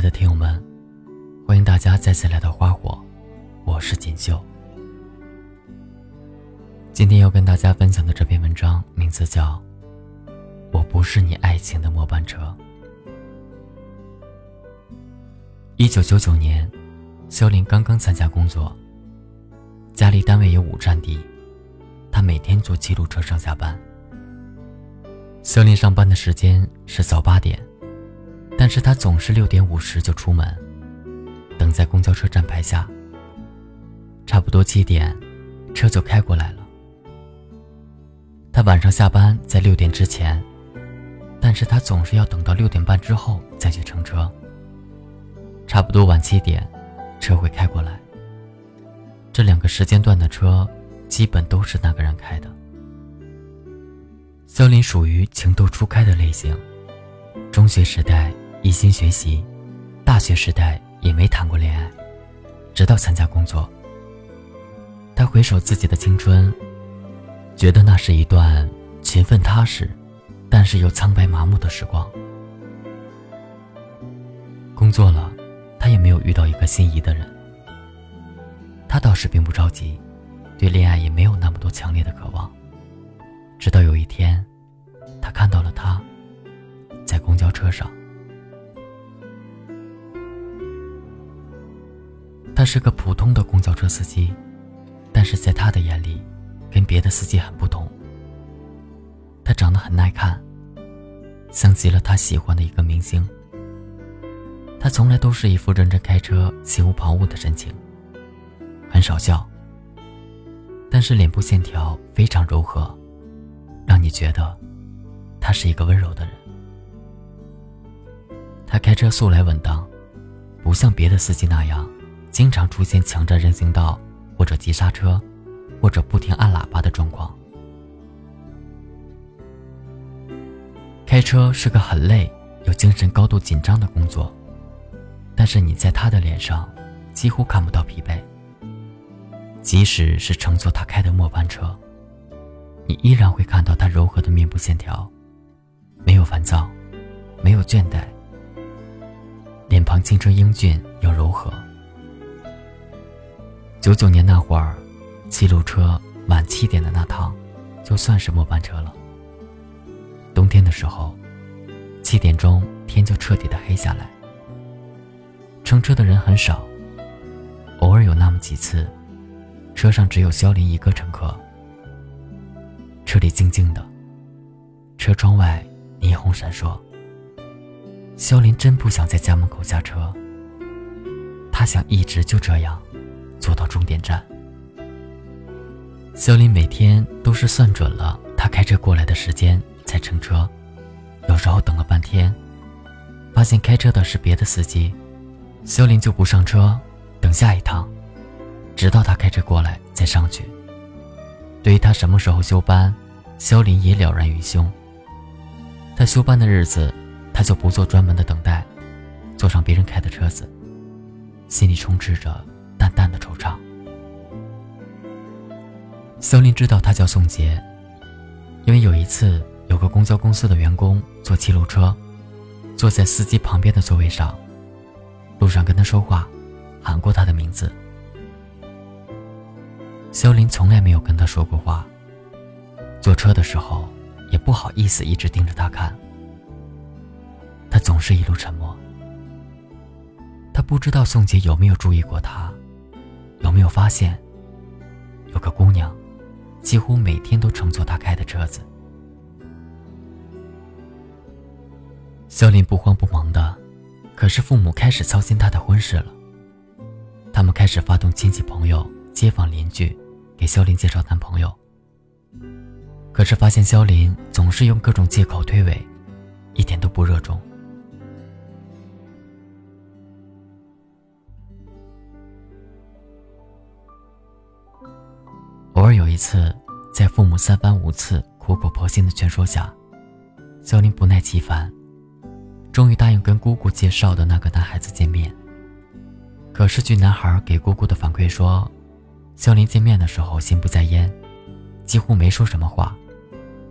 爱的听友们，欢迎大家再次来到花火，我是锦绣。今天要跟大家分享的这篇文章名字叫《我不是你爱情的末班车》。一九九九年，肖林刚刚参加工作，家离单位有五站地，他每天坐七路车上下班。肖林上班的时间是早八点。是他总是六点五十就出门，等在公交车站牌下。差不多七点，车就开过来了。他晚上下班在六点之前，但是他总是要等到六点半之后再去乘车。差不多晚七点，车会开过来。这两个时间段的车，基本都是那个人开的。肖林属于情窦初开的类型，中学时代。一心学习，大学时代也没谈过恋爱，直到参加工作。他回首自己的青春，觉得那是一段勤奋踏实，但是又苍白麻木的时光。工作了，他也没有遇到一个心仪的人。他倒是并不着急，对恋爱也没有那么多强烈的渴望。直到有一天，他看到了他，在公交车上。他是个普通的公交车司机，但是在他的眼里，跟别的司机很不同。他长得很耐看，像极了他喜欢的一个明星。他从来都是一副认真开车、心无旁骛的神情，很少笑。但是脸部线条非常柔和，让你觉得他是一个温柔的人。他开车素来稳当，不像别的司机那样。经常出现抢占人行道，或者急刹车，或者不停按喇叭的状况。开车是个很累、有精神高度紧张的工作，但是你在他的脸上几乎看不到疲惫。即使是乘坐他开的末班车，你依然会看到他柔和的面部线条，没有烦躁，没有倦怠，脸庞青春英俊又柔和。九九年那会儿，七路车晚七点的那趟，就算是末班车了。冬天的时候，七点钟天就彻底的黑下来。乘车的人很少，偶尔有那么几次，车上只有肖林一个乘客。车里静静的，车窗外霓虹闪烁。肖林真不想在家门口下车，他想一直就这样。坐到终点站，肖林每天都是算准了他开车过来的时间才乘车，有时候等了半天，发现开车的是别的司机，肖林就不上车，等下一趟，直到他开车过来再上去。对于他什么时候休班，肖林也了然于胸。他休班的日子，他就不做专门的等待，坐上别人开的车子，心里充斥着。淡淡的惆怅。肖林知道他叫宋杰，因为有一次有个公交公司的员工坐七路车，坐在司机旁边的座位上，路上跟他说话，喊过他的名字。肖林从来没有跟他说过话，坐车的时候也不好意思一直盯着他看，他总是一路沉默。他不知道宋杰有没有注意过他。有没有发现，有个姑娘，几乎每天都乘坐他开的车子？肖林不慌不忙的，可是父母开始操心他的婚事了。他们开始发动亲戚朋友、街坊邻居，给肖林介绍男朋友。可是发现肖林总是用各种借口推诿，一点都不热衷。偶尔有一次，在父母三番五次苦口婆心的劝说下，肖林不耐其烦，终于答应跟姑姑介绍的那个男孩子见面。可是据男孩给姑姑的反馈说，肖林见面的时候心不在焉，几乎没说什么话，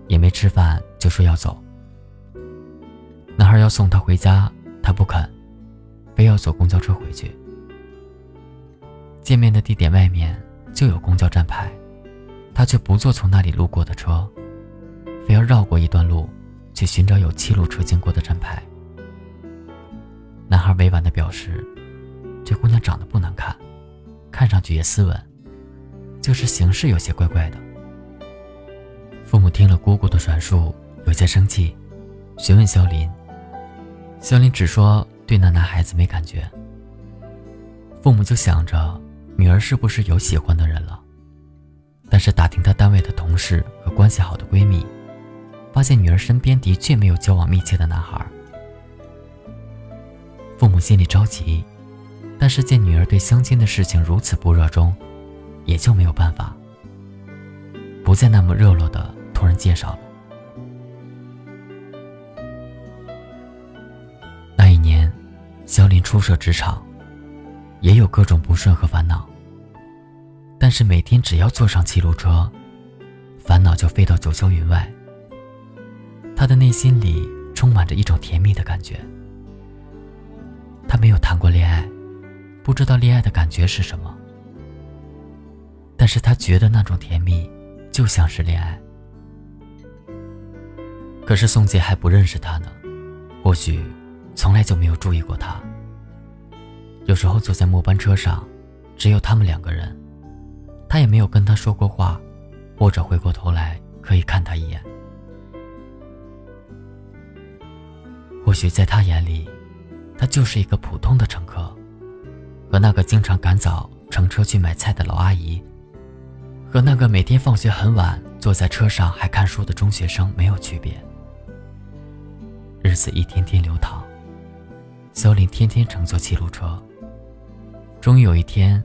也没吃饭就说要走。男孩要送她回家，她不肯，非要坐公交车回去。见面的地点外面就有公交站牌，他却不坐从那里路过的车，非要绕过一段路去寻找有七路车经过的站牌。男孩委婉地表示，这姑娘长得不难看，看上去也斯文，就是行事有些怪怪的。父母听了姑姑的转述，有些生气，询问肖林。肖林只说对那男孩子没感觉。父母就想着女儿是不是有喜欢的人了，但是打听她单位的同事和关系好的闺蜜，发现女儿身边的确没有交往密切的男孩。父母心里着急，但是见女儿对相亲的事情如此不热衷，也就没有办法，不再那么热络的托人介绍了。那一年肖林初涉职场，也有各种不顺和烦恼。但是每天只要坐上七路车，烦恼就飞到九霄云外。他的内心里充满着一种甜蜜的感觉。他没有谈过恋爱，不知道恋爱的感觉是什么。但是他觉得那种甜蜜就像是恋爱。可是宋杰还不认识他呢，或许。从来就没有注意过他。有时候坐在末班车上，只有他们两个人，他也没有跟他说过话，或者回过头来可以看他一眼。或许在他眼里，他就是一个普通的乘客，和那个经常赶早乘车去买菜的老阿姨，和那个每天放学很晚坐在车上还看书的中学生没有区别。日子一天天流淌。肖林天天乘坐七路车。终于有一天，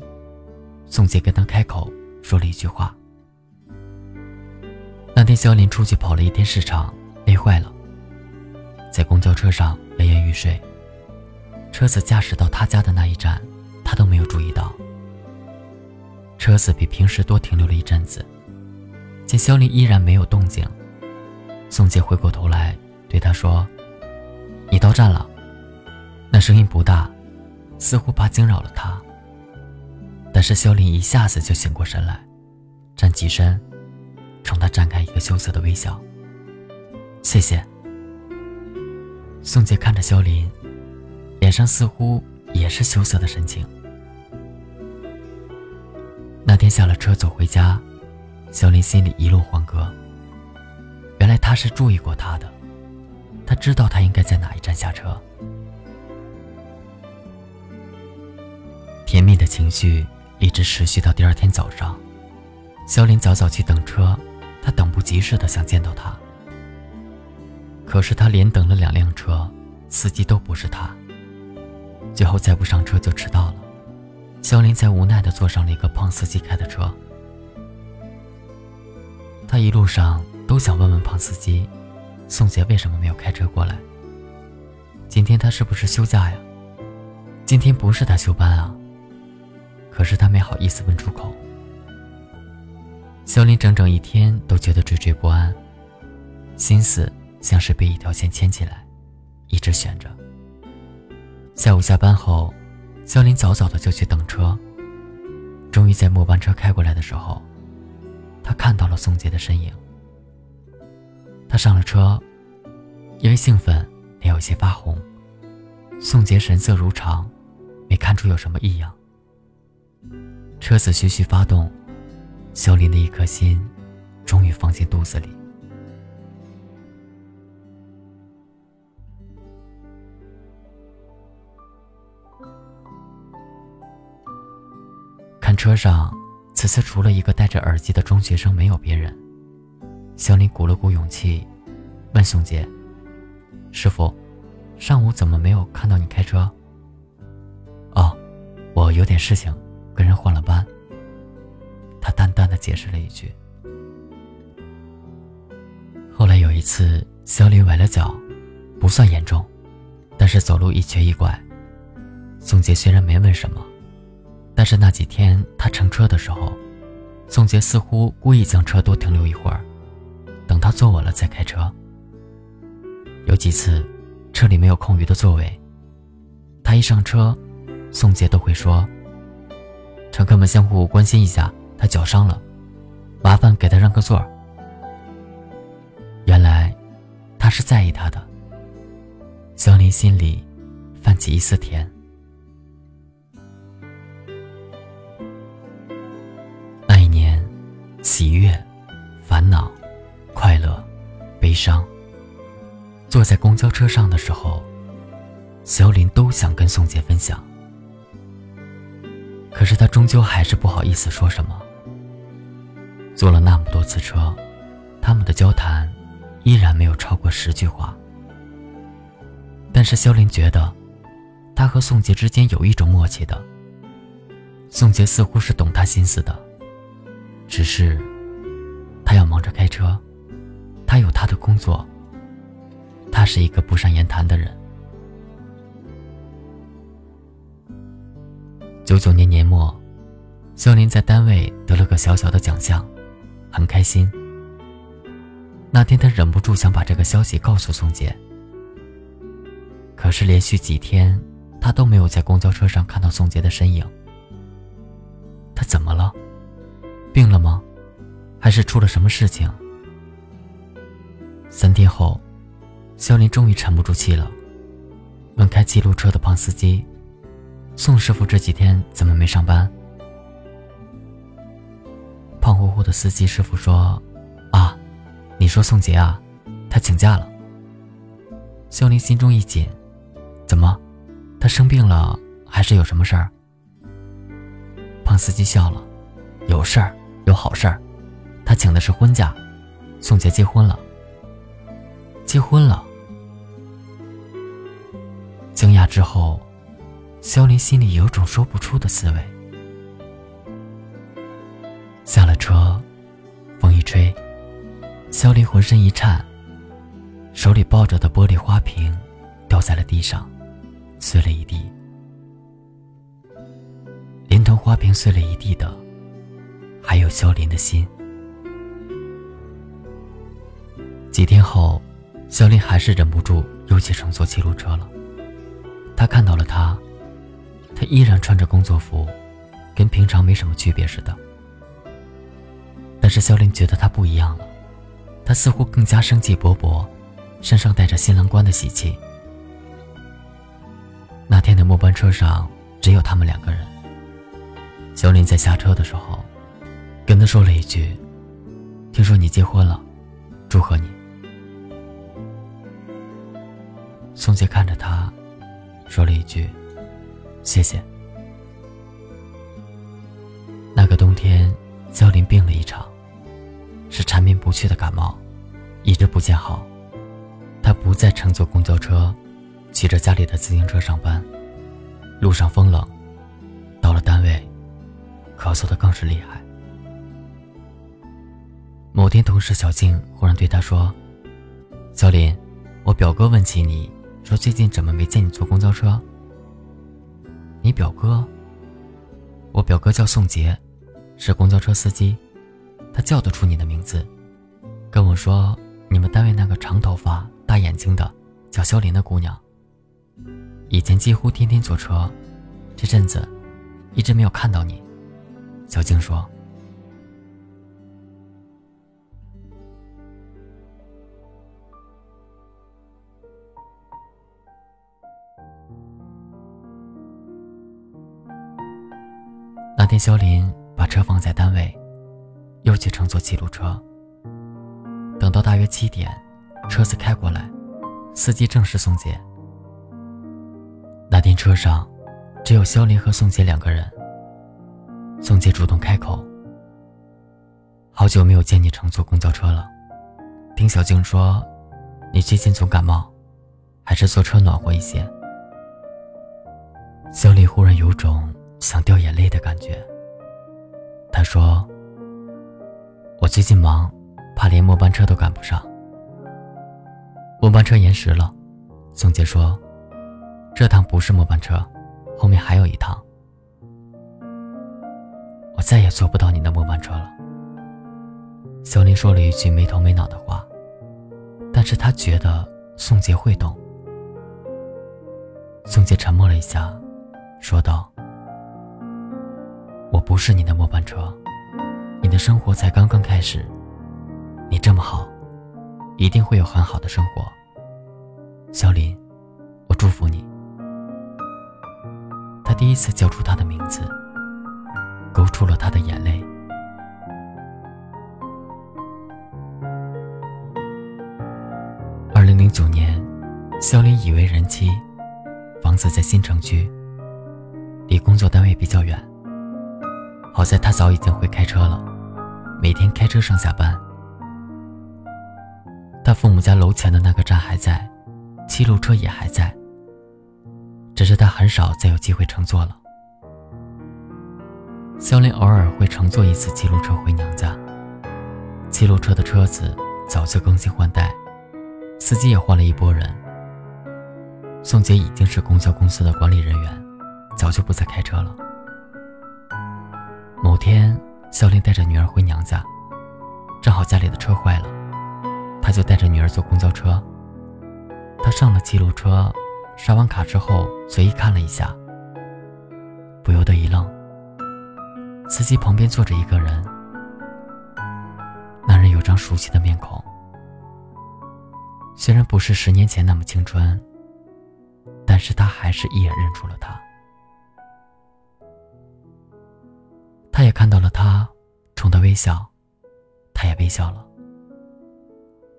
宋杰跟他开口说了一句话。那天，肖林出去跑了一天市场，累坏了，在公交车上摇摇欲睡。车子驾驶到他家的那一站，他都没有注意到。车子比平时多停留了一阵子，见肖林依然没有动静，宋杰回过头来对他说：“你到站了。”那声音不大，似乎怕惊扰了他。是肖林一下子就醒过神来，站起身，冲他绽开一个羞涩的微笑。谢谢。宋杰看着肖林，脸上似乎也是羞涩的神情。那天下了车走回家，肖林心里一路欢歌。原来他是注意过他的，他知道他应该在哪一站下车。甜蜜的情绪一直持续到第二天早上，肖林早早去等车，他等不及似的想见到他。可是他连等了两辆车，司机都不是他。最后再不上车就迟到了，肖林才无奈的坐上了一个胖司机开的车。他一路上都想问问胖司机，宋杰为什么没有开车过来？今天他是不是休假呀？今天不是他休班啊？可是他没好意思问出口。肖林整整一天都觉得惴惴不安，心思像是被一条线牵起来，一直悬着。下午下班后，肖林早早的就去等车。终于在末班车开过来的时候，他看到了宋杰的身影。他上了车，因为兴奋，脸有些发红。宋杰神色如常，没看出有什么异样。车子徐徐发动，肖林的一颗心终于放进肚子里。看车上，此次除了一个戴着耳机的中学生，没有别人。肖林鼓了鼓勇气，问宋杰：“师傅，上午怎么没有看到你开车？”“哦，我有点事情。”跟人换了班，他淡淡的解释了一句。后来有一次，肖林崴了脚，不算严重，但是走路一瘸一拐。宋杰虽然没问什么，但是那几天他乘车的时候，宋杰似乎故意将车多停留一会儿，等他坐稳了再开车。有几次，车里没有空余的座位，他一上车，宋杰都会说：“乘客们相互关心一下，他脚伤了，麻烦给他让个座。”原来，他是在意他的。肖林心里泛起一丝甜。那一年，喜悦、烦恼、快乐、悲伤，坐在公交车上的时候，肖林都想跟宋杰分享。可是他终究还是不好意思说什么。坐了那么多次车，他们的交谈依然没有超过十句话。但是肖林觉得，他和宋杰之间有一种默契的。宋杰似乎是懂他心思的，只是他要忙着开车，他有他的工作。他是一个不善言谈的人。九九年年末，肖林在单位得了个小小的奖项，很开心。那天他忍不住想把这个消息告诉宋杰。可是连续几天，他都没有在公交车上看到宋杰的身影。他怎么了？病了吗？还是出了什么事情？三天后，肖林终于沉不住气了，问开记录车的胖司机：“宋师傅这几天怎么没上班？”胖乎乎的司机师傅说：“啊，你说宋杰啊，他请假了。”肖林心中一紧。怎么，他生病了还是有什么事儿？胖司机笑了，有事儿，有好事儿，他请的是婚假，宋杰结婚了。结婚了。惊讶之后，肖林心里有种说不出的滋味。下了车，风一吹，肖林浑身一颤，手里抱着的玻璃花瓶掉在了地上。碎了一地，连同花瓶碎了一地的，还有肖林的心。几天后，肖林还是忍不住又去乘坐七路车了。他看到了他，他依然穿着工作服，跟平常没什么区别似的。但是肖林觉得他不一样了，他似乎更加生气勃勃，身上带着新郎官的喜气。那天的末班车上只有他们两个人。小林在下车的时候，跟他说了一句：“听说你结婚了，祝贺你。”宋杰看着他，说了一句：“谢谢。”那个冬天，肖林病了一场，是缠绵不去的感冒，一直不见好。他不再乘坐公交车。骑着家里的自行车上班，路上风冷，到了单位，咳嗽的更是厉害。某天，同事小静忽然对他说：“小林，我表哥问起你，说最近怎么没见你坐公交车？”你表哥？我表哥叫宋杰，是公交车司机，他叫得出你的名字，跟我说你们单位那个长头发、大眼睛的叫肖林的姑娘。以前几乎天天坐车，这阵子一直没有看到你。小静说：“天，肖林把车放在单位，又去乘坐七路车。等到大约七点，车子开过来，司机正是宋杰。”那天车上，只有肖林和宋杰两个人。宋杰主动开口：“好久没有见你乘坐公交车了，听小静说，你最近总感冒，还是坐车暖和一些。”肖林忽然有种想掉眼泪的感觉。他说：“我最近忙，怕连末班车都赶不上。末班车延时了。”宋杰说。这趟不是末班车，后面还有一趟。我再也坐不到你的末班车了。小林说了一句没头没脑的话，但是他觉得宋杰会懂。宋杰沉默了一下，说道：“不是你的末班车，你的生活才刚刚开始。你这么好，一定会有很好的生活。”小林，我祝福你。他第一次叫出他的名字，勾出了他的眼泪。二零零九年，肖林已为人妻，房子在新城区，离工作单位比较远。好在他早已经会开车了，每天开车上下班。他父母家楼前的那个站还在，七路车也还在。只是他很少再有机会乘坐了。肖林偶尔会乘坐一次七路车回娘家。七路车的车子早就更新换代，司机也换了一拨人。宋杰已经是公交公司的管理人员，早就不再开车了。某天，肖林带着女儿回娘家，正好家里的车坏了，他就带着女儿坐公交车。他上了七路车。刷完卡之后，随意看了一下，不由得一愣。司机旁边坐着一个人，那人有张熟悉的面孔，虽然不是十年前那么青春，但是他还是一眼认出了他。他也看到了他，冲他微笑，他也微笑了。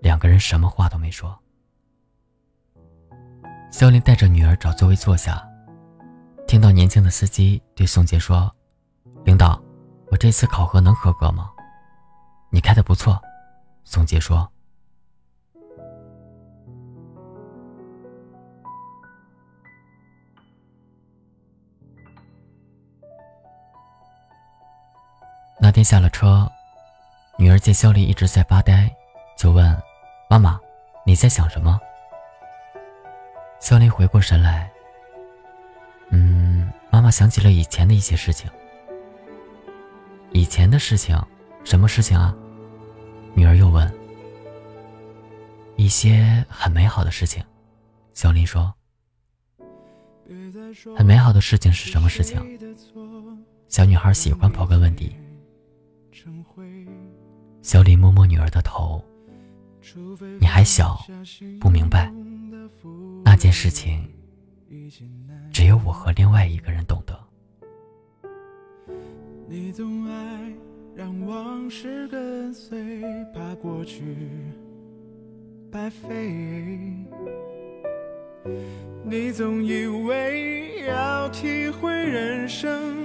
两个人什么话都没说。肖林带着女儿找座位坐下，听到年轻的司机对宋杰说：“领导，我这次考核能合格吗？”“你开的不错。”宋杰说。天下了车，女儿见肖林一直在发呆，就问：“妈妈，你在想什么？”肖林回过神来，嗯，妈妈想起了以前的一些事情。以前的事情，什么事情啊？女儿又问。一些很美好的事情，肖林说。很美好的事情是什么事情？小女孩喜欢刨根问底。小林摸摸女儿的头，你还小，不明白。那件事情，只有我和另外一个人懂得。你总爱让往事跟随，怕过去白费。你总以为要体会人生，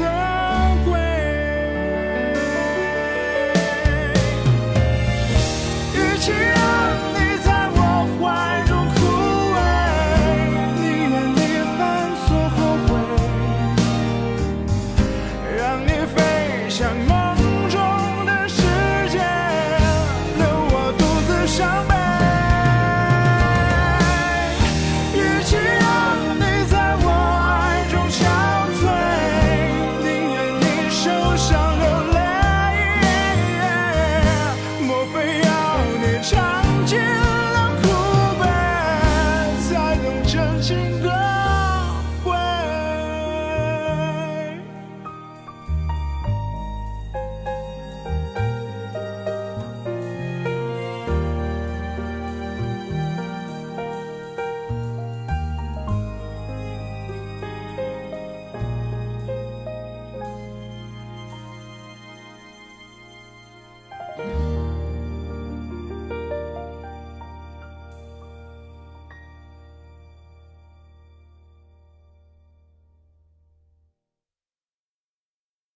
要你尝尽。